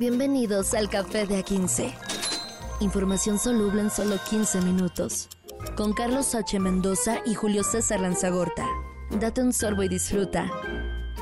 Bienvenidos al Café de A15. Información soluble en solo 15 minutos. Con Carlos H. Mendoza y Julio César Lanzagorta. Date un sorbo y disfruta.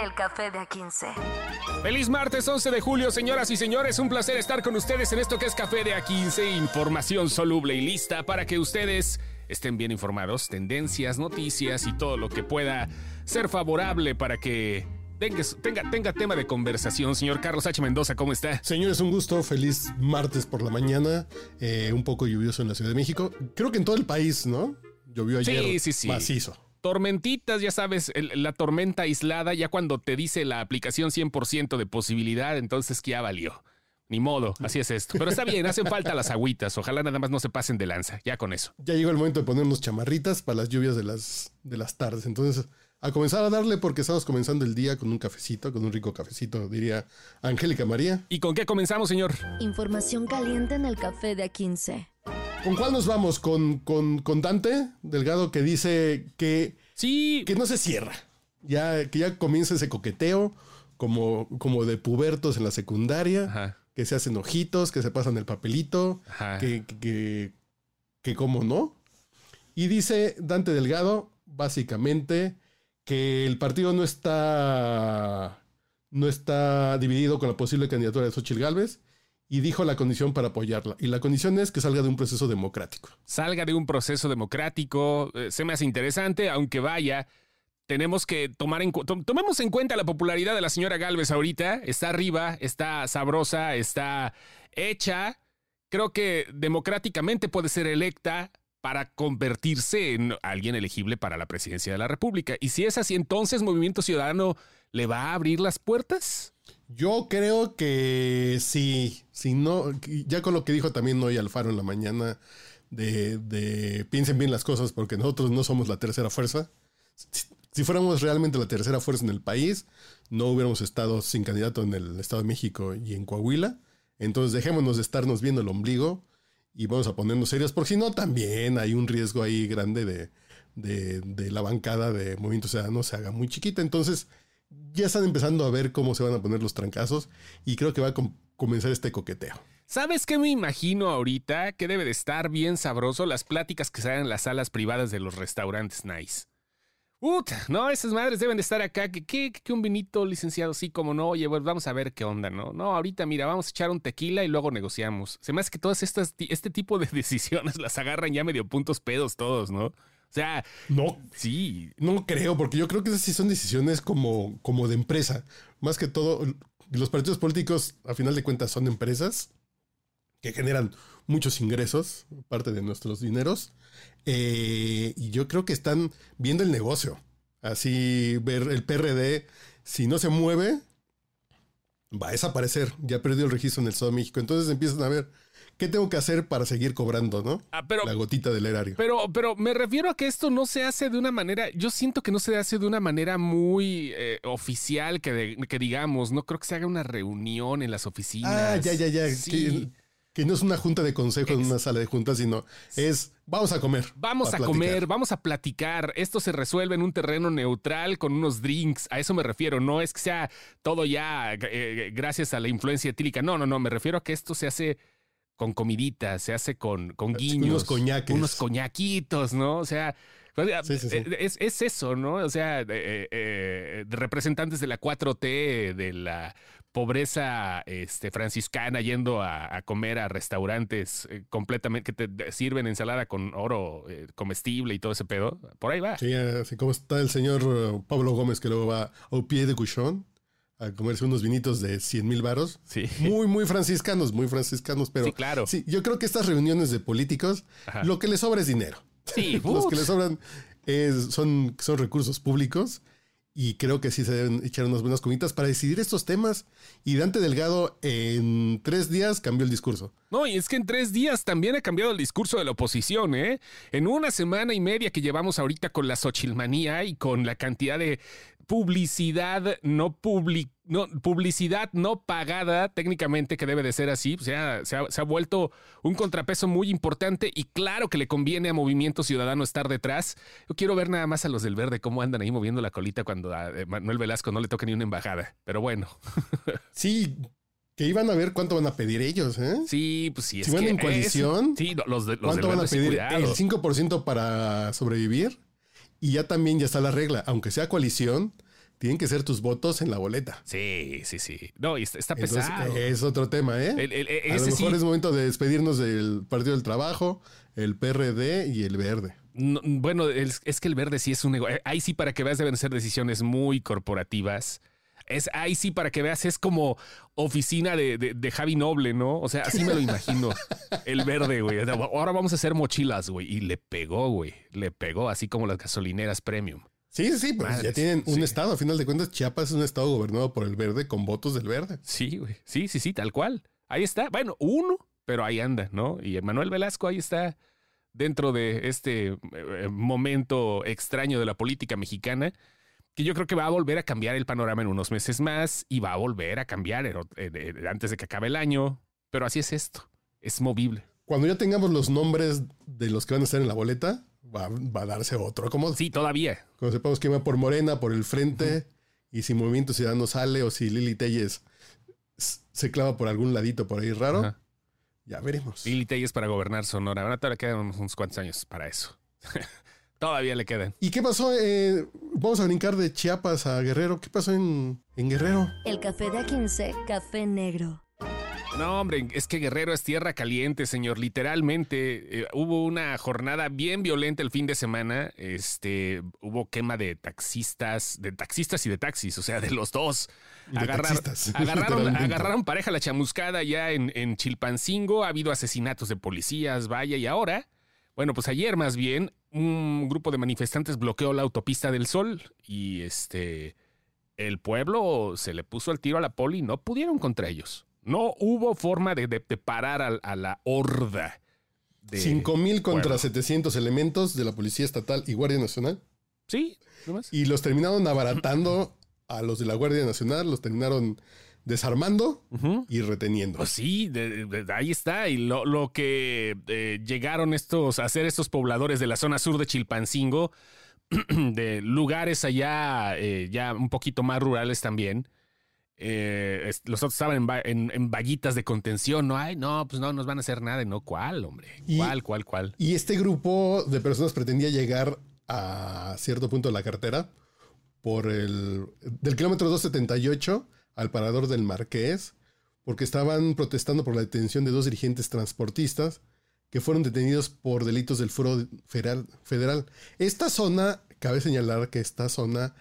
El Café de A15. Feliz martes 11 de julio, señoras y señores. Un placer estar con ustedes en esto que es Café de A15. Información soluble y lista para que ustedes estén bien informados. Tendencias, noticias y todo lo que pueda ser favorable para que tenga, tenga, tema de conversación. Señor Carlos H. Mendoza, ¿cómo está? Señor, es un gusto. Feliz martes por la mañana. Eh, un poco lluvioso en la Ciudad de México. Creo que en todo el país, ¿no? Llovió ayer sí, sí, sí. macizo. Tormentitas, ya sabes, la tormenta aislada, ya cuando te dice la aplicación 100% de posibilidad, entonces que ya valió. Ni modo, así es esto. Pero está bien, hacen falta las agüitas. Ojalá nada más no se pasen de lanza. Ya con eso. Ya llegó el momento de ponernos chamarritas para las lluvias de las, de las tardes. Entonces, a comenzar a darle porque estamos comenzando el día con un cafecito, con un rico cafecito, diría Angélica María. ¿Y con qué comenzamos, señor? Información caliente en el café de A15. ¿Con cuál nos vamos? ¿Con, con, Dante Delgado que dice que, sí. que no se cierra? Ya, que ya comienza ese coqueteo como, como de pubertos en la secundaria, que se hacen ojitos, que se pasan el papelito, que, que, que cómo no. Y dice Dante Delgado, básicamente, que el partido no está, no está dividido con la posible candidatura de Xochitl Gálvez y dijo la condición para apoyarla. Y la condición es que salga de un proceso democrático. Salga de un proceso democrático, eh, se me hace interesante, aunque vaya. Tenemos que tomar en tomemos en cuenta la popularidad de la señora Galvez ahorita. Está arriba, está sabrosa, está hecha. Creo que democráticamente puede ser electa para convertirse en alguien elegible para la presidencia de la República. Y si es así, entonces Movimiento Ciudadano le va a abrir las puertas. Yo creo que sí, si no, ya con lo que dijo también hoy Alfaro en la mañana, de, piensen bien las cosas porque nosotros no somos la tercera fuerza. Si, fuéramos realmente la tercera fuerza en el país, no hubiéramos estado sin candidato en el Estado de México y en Coahuila. Entonces dejémonos de estarnos viendo el ombligo y vamos a ponernos serios, porque si no, también hay un riesgo ahí grande de, de, la bancada de Movimiento Ciudadano se haga muy chiquita. Entonces, ya están empezando a ver cómo se van a poner los trancazos y creo que va a comenzar este coqueteo. ¿Sabes qué me imagino ahorita? Que debe de estar bien sabroso las pláticas que se en las salas privadas de los restaurantes nice. Ut, no, esas madres deben de estar acá. ¿Qué, un vinito, licenciado? Sí, como no. Oye, vamos a ver qué onda, ¿no? No, ahorita, mira, vamos a echar un tequila y luego negociamos. Se me hace que todas estas, este tipo de decisiones las agarran ya medio puntos pedos todos, ¿no? O sea, no, sí, no creo, porque yo creo que esas sí son decisiones como, como de empresa. Más que todo, los partidos políticos, a final de cuentas, son empresas que generan muchos ingresos, parte de nuestros dineros. Eh, y yo creo que están viendo el negocio. Así ver el PRD, si no se mueve, va a desaparecer. Ya perdió el registro en el Estado de México. Entonces empiezan a ver qué tengo que hacer para seguir cobrando, ¿no? Ah, pero, la gotita del erario. Pero, pero me refiero a que esto no se hace de una manera, yo siento que no se hace de una manera muy eh, oficial, que, que digamos, no creo que se haga una reunión en las oficinas. Ah, ya, ya, ya. Sí. Que no es una junta de consejo en una sala de juntas, sino es vamos a comer. Vamos a, comer, vamos a platicar. Esto se resuelve en un terreno neutral con unos drinks. A eso me refiero. No es que sea todo ya eh, gracias a la influencia etílica. No, no, no. Me refiero a que esto se hace con comiditas, se hace con, con guiños. Unos coñaques. Unos coñaquitos, ¿no? O sea, eh, Es, eso, ¿no? O sea, eh, representantes de la 4T, de la pobreza este, franciscana yendo a, comer a restaurantes eh, completamente que te sirven ensalada con oro eh, comestible y todo ese pedo. Por ahí va. Sí, así como está el señor eh, Pablo Gómez que luego va a pie de cuchón a comerse unos vinitos de 100 mil varos. Sí. Muy, muy franciscanos, muy franciscanos, pero... Sí, claro. Sí, yo creo que estas reuniones de políticos, lo que les sobra es dinero. Sí. Los que les sobran son, son recursos públicos y creo que sí se deben echar unas buenas comitas para decidir estos temas. Y Dante Delgado en tres días cambió el discurso. No, y es que en tres días también ha cambiado el discurso de la oposición, ¿eh? En una semana y media que llevamos ahorita con la Xochilmanía y con la cantidad de publicidad no no, publicidad no pagada, técnicamente que debe de ser así, o sea, se ha, vuelto un contrapeso muy importante y claro que le conviene a Movimiento Ciudadano estar detrás. Yo quiero ver nada más a los del verde cómo andan ahí moviendo la colita cuando a Manuel Velasco no le toque ni una embajada, pero bueno. Sí, Que iban a ver cuánto van a pedir ellos, ¿eh? Sí, pues sí. Si van en coalición, sí, los, de, los ¿cuánto van a pedir? cuidado. El 5% para sobrevivir. Y ya también ya está la regla. Aunque sea coalición, tienen que ser tus votos en la boleta. Sí, sí, sí. No, y está, está Entonces, pesado. es otro tema, ¿eh? El- el- el- a lo mejor sí. es momento de despedirnos del Partido del Trabajo, el PRD y el Verde. No, bueno, es, es que el verde sí es un negocio. Ahí sí, para que veas, deben ser decisiones muy corporativas. Es, ahí sí, para que veas, es como oficina de, de- de Javi Noble, ¿no? O sea, así me lo imagino. El verde, güey. Ahora vamos a hacer mochilas, güey. Y le pegó, güey. Le pegó, así como las gasolineras premium. Sí, sí, pues Madres, ya tienen un sí. estado. A final de cuentas, Chiapas es un estado gobernado por el Verde con votos del Verde. Sí, güey. Sí, sí, sí, tal cual. Ahí está. Bueno, uno, pero ahí anda, ¿no? Y Manuel Velasco ahí está dentro de este eh, momento extraño de la política mexicana, que yo creo que va a volver a cambiar el panorama en unos meses más y va a volver a cambiar antes de que acabe el año. Pero así es esto. Es movible. Cuando ya tengamos los nombres de los que van a estar en la boleta, va, va a darse otro acomodo. Sí, todavía. Cuando sepamos quién va por Morena, por el Frente, y si Movimiento Ciudadano sale o si Lili Telles se clava por algún ladito por ahí raro, ya veremos. Lili Telles para gobernar Sonora. Ahora todavía quedan unos cuantos años para eso. todavía le quedan. ¿Y qué pasó? Eh, vamos a brincar de Chiapas a Guerrero. ¿Qué pasó en, en Guerrero? El café de A15, café negro. No, hombre, es que Guerrero es tierra caliente, señor. Literalmente eh, hubo una jornada bien violenta el fin de semana. Este, hubo quema de taxistas, de taxistas y de taxis, o sea, de los dos. De Agarrar- taxistas, agarraron, agarraron pareja la chamuscada ya en, en Chilpancingo. Ha habido asesinatos de policías, vaya, y ahora, bueno, pues ayer más bien, un grupo de manifestantes bloqueó la autopista del Sol y este, el pueblo se le puso al tiro a la poli y no pudieron contra ellos. No hubo forma de, de- de parar a, a la horda. De 5 mil contra pueblo. 700 elementos de la Policía Estatal y Guardia Nacional. Sí, nomás. Y los terminaron abaratando a los de la Guardia Nacional, los terminaron desarmando y reteniendo. Pues sí, de- de- ahí está. Y lo, lo que eh, llegaron estos a hacer estos pobladores de la zona sur de Chilpancingo, de lugares allá eh, ya un poquito más rurales también. eh, los otros estaban en, en- en vaguitas de contención. No, ay, no, pues no nos van a hacer nada. No, ¿cuál, hombre? ¿Cuál, cuál, cuál? Y este grupo de personas pretendía llegar a cierto punto de la carretera por el del kilómetro 278 al parador del Marqués, porque estaban protestando por la detención de dos dirigentes transportistas que fueron detenidos por delitos del Foro Federal. Esta zona, cabe señalar que esta zona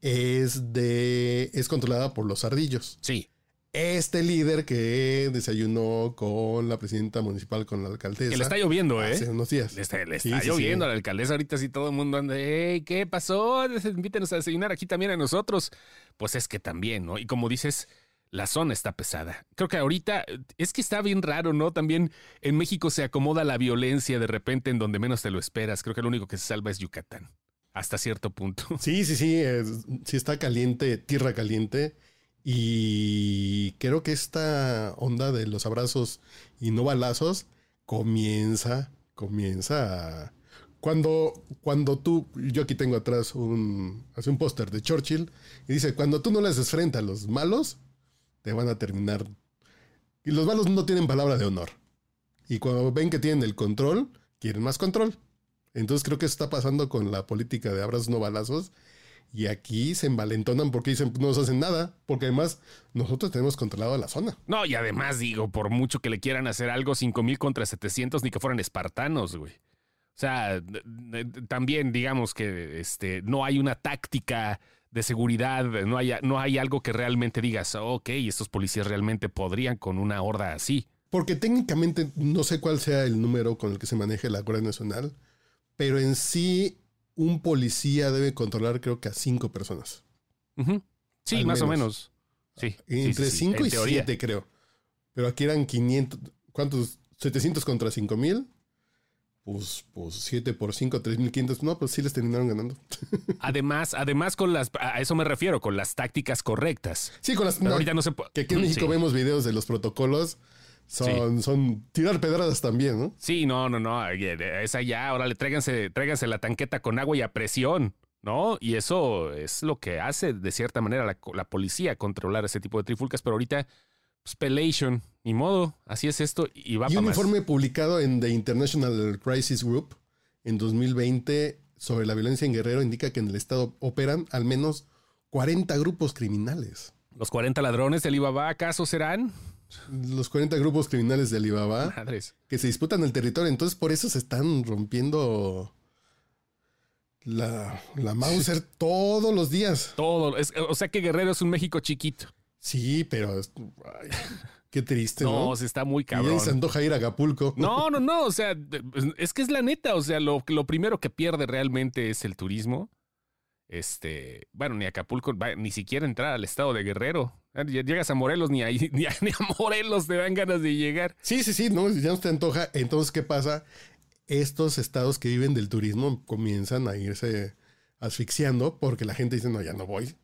es de es controlada por los ardillos. Sí. Este líder que desayunó con la presidenta municipal, con la alcaldesa. Que le está lloviendo, ¿eh? Hace unos días. Le está, le está sí, lloviendo sí. a la alcaldesa ahorita sí todo el mundo anda, hey, ¿qué pasó? Invítenos a desayunar aquí también a nosotros. Pues es que también, ¿no? Y como dices, la zona está pesada. Creo que ahorita es que está bien raro, ¿no? También en México se acomoda la violencia de repente en donde menos te lo esperas. Creo que lo único que se salva es Yucatán. Hasta cierto punto. Sí, sí, sí, es- sí está caliente, tierra caliente. Y creo que esta onda de los abrazos y no balazos comienza, comienza a... Cuando, cuando tú, yo aquí tengo atrás un, hace un póster de Churchill y dice, cuando tú no le haces frente a los malos, te van a terminar. Y los malos no tienen palabra de honor. Y cuando ven que tienen el control, quieren más control. Entonces creo que está pasando con la política de abrazos no balazos. Y aquí se envalentonan porque dicen, no nos hacen nada. Porque además nosotros tenemos controlado la zona. No, y además digo, por mucho que le quieran hacer algo, 5000 contra 700, ni que fueran espartanos, güey. O sea, también digamos que este, no hay una táctica de seguridad, no hay, no hay algo que realmente digas, ok, estos policías realmente podrían con una horda así. Porque técnicamente no sé cuál sea el número con el que se maneje la Guardia Nacional. Pero en sí, un policía debe controlar creo que a cinco personas. Sí, Al más o menos. Sí. sí, Entre sí, sí, 5 en y teoría. 7 creo. Pero aquí eran 500. ¿Cuántos? 700 contra 5000. Pues, pues 7 por 5, 3500. No, pues sí les terminaron ganando. Además, además con las, a eso me refiero, con las tácticas correctas. Sí, con las. No, ahorita no se puede. que aquí en México sí. vemos videos de los protocolos. Son, son tirar pedradas también, ¿no? Sí, no, no, no. Esa ya, ahora le tráiganse, tráiganse la tanqueta con agua y a presión, ¿no? Y eso es lo que hace, de cierta manera, la, la policía controlar ese tipo de trifulcas, pero ahorita, Spellation, ni modo, así es esto y va Y un más. informe publicado en The International Crisis Group en 2020 sobre la violencia en Guerrero indica que en el estado operan al menos 40 grupos criminales. Los 40 ladrones del Alibaba, ¿acaso serán? Los 40 grupos criminales de Alibaba Madres. que se disputan el territorio. Entonces, por eso se están rompiendo la, la Mauser todos los días. Todo. es- o sea que Guerrero es un México chiquito. Sí, pero ay, qué triste, ¿no? No, se está muy y cabrón. se antoja ir a Acapulco. No, no, no. O sea, es que es la neta. O sea, lo, lo primero que pierde realmente es el turismo. Este, bueno, ni Acapulco, ni siquiera entrar al estado de Guerrero. Llegas a Morelos, ni, ni a Morelos te dan ganas de llegar. Sí, sí, sí, no, ya no te antoja. Entonces, ¿qué pasa? Estos estados que viven del turismo comienzan a irse asfixiando porque la gente dice, no, ya no voy.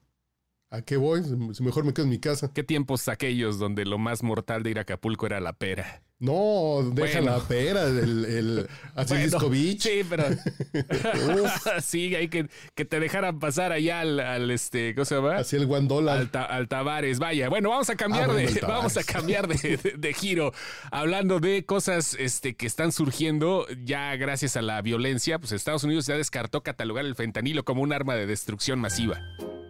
¿A qué voy? Si Mejor me quedo en mi casa. ¿Qué tiempos aquellos donde lo más mortal de ir a Acapulco era la pera? No, deja Bueno. la pera, el, el Asilisco Bueno, Beach. Sí, pero. sí, hay que, que te dejaran pasar allá al, al, este, ¿cómo se llama? Así el dólar. Al, Ta- al Tavares, vaya. Bueno, vamos a cambiar Ah, bueno, de, vamos a cambiar de, de- de giro. Hablando de cosas este, que están surgiendo ya gracias a la violencia, pues Estados Unidos ya descartó catalogar el fentanilo como un arma de destrucción masiva.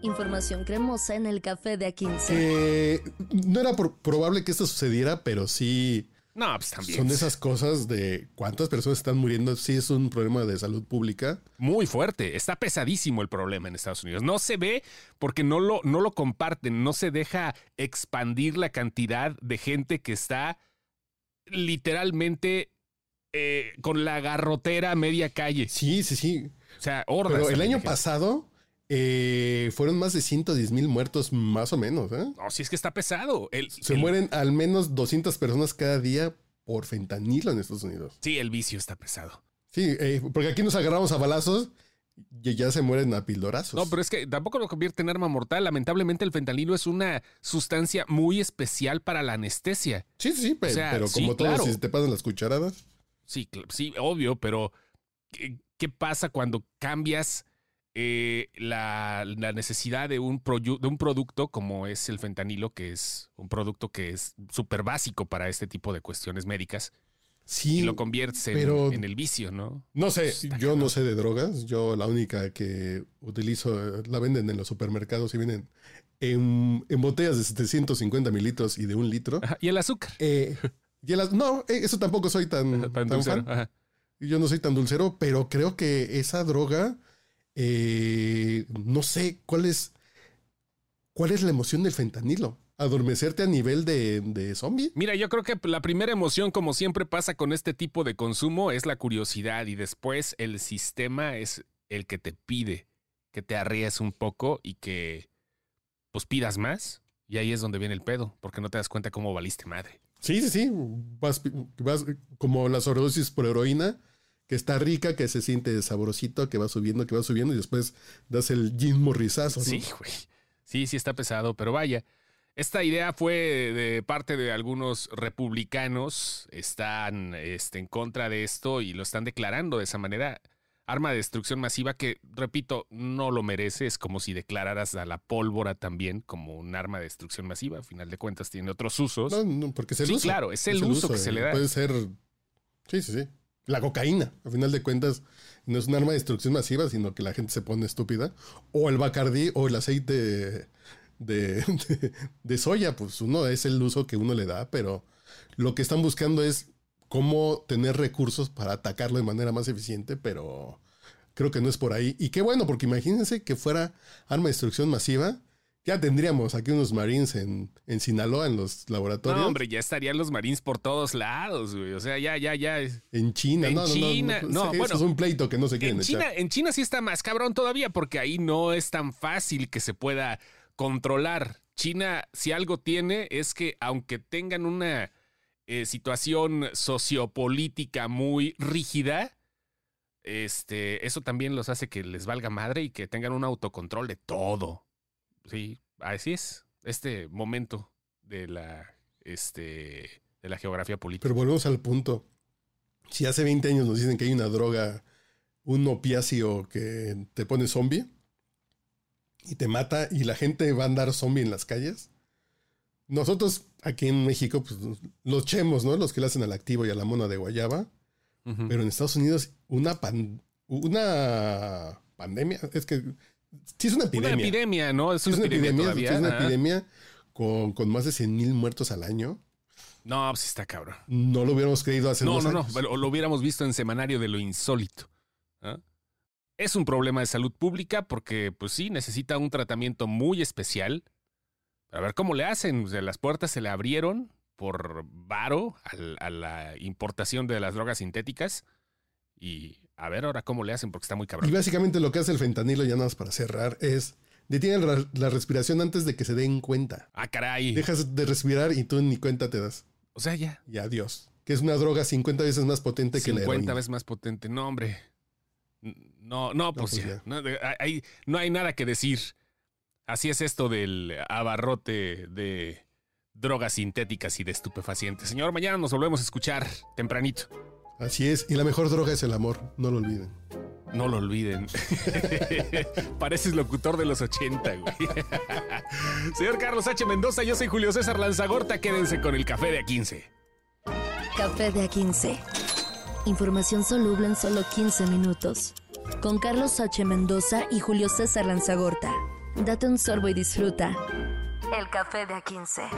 Información cremosa en el café de A15. Eh, no era por- probable que esto sucediera, pero sí No, pues también. son de esas cosas de cuántas personas están muriendo. Sí es un problema de salud pública. Muy fuerte. Está pesadísimo el problema en Estados Unidos. No se ve porque no lo, no lo comparten, no se deja expandir la cantidad de gente que está literalmente eh, con la garrotera a media calle. Sí, sí, sí. O sea, hordas. Pero el año gente. pasado eh, fueron más de 110 mil muertos, más o menos. ¿eh? No, si es que está pesado. El- Se el- mueren al menos 200 personas cada día por fentanilo en Estados Unidos. Sí, el vicio está pesado. Sí, eh, porque aquí nos agarramos a balazos y ya se mueren a pildorazos. No, pero es que tampoco lo convierte en arma mortal. Lamentablemente el fentanilo es una sustancia muy especial para la anestesia. Sí, sí, sí, pe- O sea, pero sí, como todo, claro. si te pasan las cucharadas. Sí, sí, obvio, pero ¿qué, qué pasa cuando cambias eh, la, la necesidad de un, de un producto como es el fentanilo, que es un producto que es súper básico para este tipo de cuestiones médicas, Sí, y lo conviertes en, pero- en el vicio, ¿no? no sé, Está yo no sé de drogas. Yo la única que utilizo, eh, la venden en los supermercados y vienen en, en botellas de 750 mililitros y de un litro. Ajá, Y el azúcar. Eh, y el az- no, eso tampoco soy tan, Tan tan dulcero, fan. ajá. Yo no soy tan dulcero, pero creo que esa droga, eh, no sé cuál es, cuál es la emoción del fentanilo. Adormecerte a nivel de, de zombie. Mira, yo creo que la primera emoción, como siempre pasa con este tipo de consumo, es la curiosidad y después el sistema es el que te pide que te arríes un poco y que pues pidas más. Y ahí es donde viene el pedo, porque no te das cuenta cómo valiste madre. Sí, sí, sí. Vas, vas como la sobredosis por heroína, que está rica, que se siente sabrosito, que va subiendo, que va subiendo, y después das el Jim Morrisazo. ¿no? Sí, güey. Sí, sí está pesado, pero vaya. Esta idea fue de parte de algunos republicanos, están este, en contra de esto y lo están declarando de esa manera. Arma de destrucción masiva que, repito, no lo merece. Es como si declararas a la pólvora también como un arma de destrucción masiva. A final de cuentas tiene otros usos. No, no, porque es el Sí, uso. claro, es el uso que se le da. Puede ser. Sí, sí, sí. La cocaína, a final de cuentas, no es un arma de destrucción masiva, sino que la gente se pone estúpida. O el bacardí o el aceite de, de, de soya, pues uno es el uso que uno le da, pero lo que están buscando es cómo tener recursos para atacarlo de manera más eficiente, pero creo que no es por ahí. Y qué bueno, porque imagínense que fuera arma de destrucción masiva. Ya tendríamos aquí unos Marines en, en Sinaloa, en los laboratorios. No, hombre, ya estarían los marines por todos lados, güey. O sea, ya, ya, ya. En China, En no, no, no, China, no, no, eso bueno, es un pleito que no se quieren En China, echar. en China sí está más cabrón todavía porque ahí no es tan fácil que se pueda controlar. China, si algo tiene, es que aunque tengan una eh, situación sociopolítica muy rígida, este, eso también los hace que les valga madre y que tengan un autocontrol de todo. Sí, así es. Este momento de la, este, de la geografía política. Pero volvemos al punto. Si hace 20 años nos dicen que hay una droga, un opiáceo que te pone zombie y te mata y la gente va a andar zombie en las calles, nosotros aquí en México, pues los chemos, ¿no? Los que le hacen al activo y a la mona de guayaba. Pero en Estados Unidos, una, pan, una pandemia, es que sí es una epidemia. Una epidemia, ¿no? Es una, sí epidemia, es una epidemia con, con, más de 100 mil muertos al año. No, pues está cabrón. No lo hubiéramos creído hace no, dos no, años. No, no, lo hubiéramos visto en Semanario de lo Insólito. ¿ah? Es un problema de salud pública porque, pues sí, necesita un tratamiento muy especial. A ver cómo le hacen. O sea, las puertas se le abrieron por varo a la importación de las drogas sintéticas. Y a ver ahora cómo le hacen porque está muy cabrón. Y básicamente lo que hace el fentanilo, ya nada más para cerrar, es detiene la, respiración antes de que se den cuenta. Ah, caray. Dejas de respirar y tú ni cuenta te das. O sea, ya. Y adiós. Que es una droga 50 veces más potente que la 50 veces más potente. No, hombre. No, no, pues, no, pues ya. No, hay, no hay nada que decir. Así es esto del abarrote de drogas sintéticas y de estupefacientes. Señor, mañana nos volvemos a escuchar tempranito. Así es, y la mejor droga es el amor, no lo olviden. No lo olviden. Pareces locutor de los 80, güey. Señor Carlos H. Mendoza, yo soy Julio César Lanzagorta. Quédense con el café de A15. Café de A15. Información soluble en solo 15 minutos. Con Carlos H. Mendoza y Julio César Lanzagorta. Date un sorbo y disfruta. El café de A15.